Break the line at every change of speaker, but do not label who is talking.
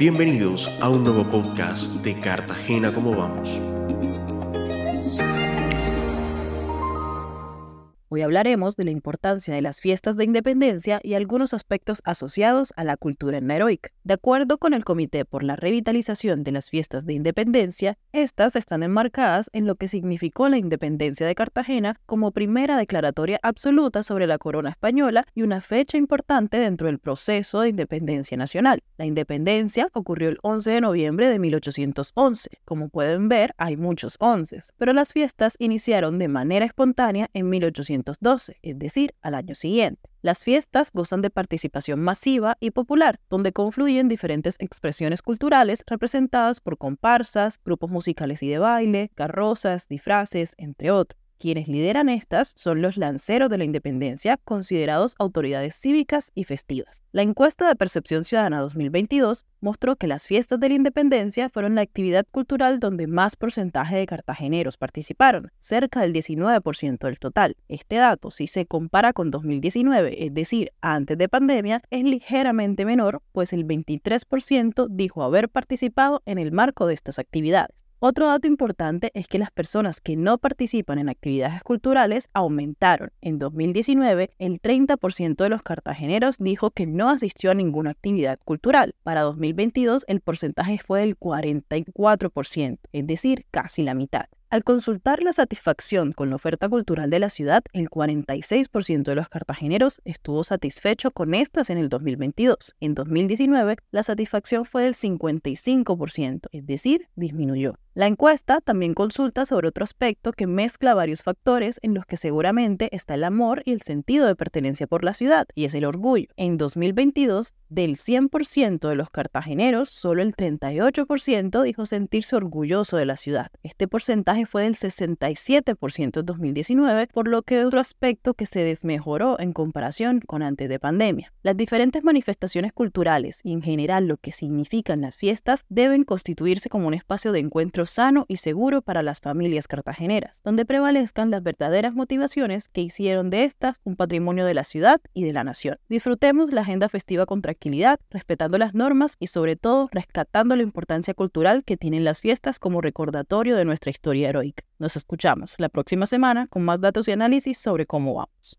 Bienvenidos a un nuevo podcast de Cartagena, ¿cómo vamos?
Hoy hablaremos de la importancia de las fiestas de independencia y algunos aspectos asociados a la cultura heroica. De acuerdo con el Comité por la Revitalización de las Fiestas de Independencia, estas están enmarcadas en lo que significó la independencia de Cartagena como primera declaratoria absoluta sobre la corona española y una fecha importante dentro del proceso de independencia nacional. La independencia ocurrió el 11 de noviembre de 1811. Como pueden ver, hay muchos onces, pero las fiestas iniciaron de manera espontánea en 1811 es decir, al año siguiente. Las fiestas gozan de participación masiva y popular, donde confluyen diferentes expresiones culturales representadas por comparsas, grupos musicales y de baile, carrozas, disfraces, entre otros. Quienes lideran estas son los lanceros de la independencia, considerados autoridades cívicas y festivas. La encuesta de percepción ciudadana 2022 mostró que las fiestas de la independencia fueron la actividad cultural donde más porcentaje de cartageneros participaron, cerca del 19% del total. Este dato, si se compara con 2019, es decir, antes de pandemia, es ligeramente menor, pues el 23% dijo haber participado en el marco de estas actividades. Otro dato importante es que las personas que no participan en actividades culturales aumentaron. En 2019, el 30% de los cartageneros dijo que no asistió a ninguna actividad cultural. Para 2022, el porcentaje fue del 44%, es decir, casi la mitad. Al consultar la satisfacción con la oferta cultural de la ciudad, el 46% de los cartageneros estuvo satisfecho con estas en el 2022. En 2019, la satisfacción fue del 55%, es decir, disminuyó. La encuesta también consulta sobre otro aspecto que mezcla varios factores en los que seguramente está el amor y el sentido de pertenencia por la ciudad, y es el orgullo. En 2022, del 100% de los cartageneros, solo el 38% dijo sentirse orgulloso de la ciudad. Este porcentaje fue del 67% en 2019, por lo que otro aspecto que se desmejoró en comparación con antes de pandemia. Las diferentes manifestaciones culturales y en general lo que significan las fiestas deben constituirse como un espacio de sano y seguro para las familias cartageneras, donde prevalezcan las verdaderas motivaciones que hicieron de estas un patrimonio de la ciudad y de la nación. Disfrutemos la agenda festiva con tranquilidad, respetando las normas y sobre todo rescatando la importancia cultural que tienen las fiestas como recordatorio de nuestra historia heroica. Nos escuchamos la próxima semana con más datos y análisis sobre cómo vamos.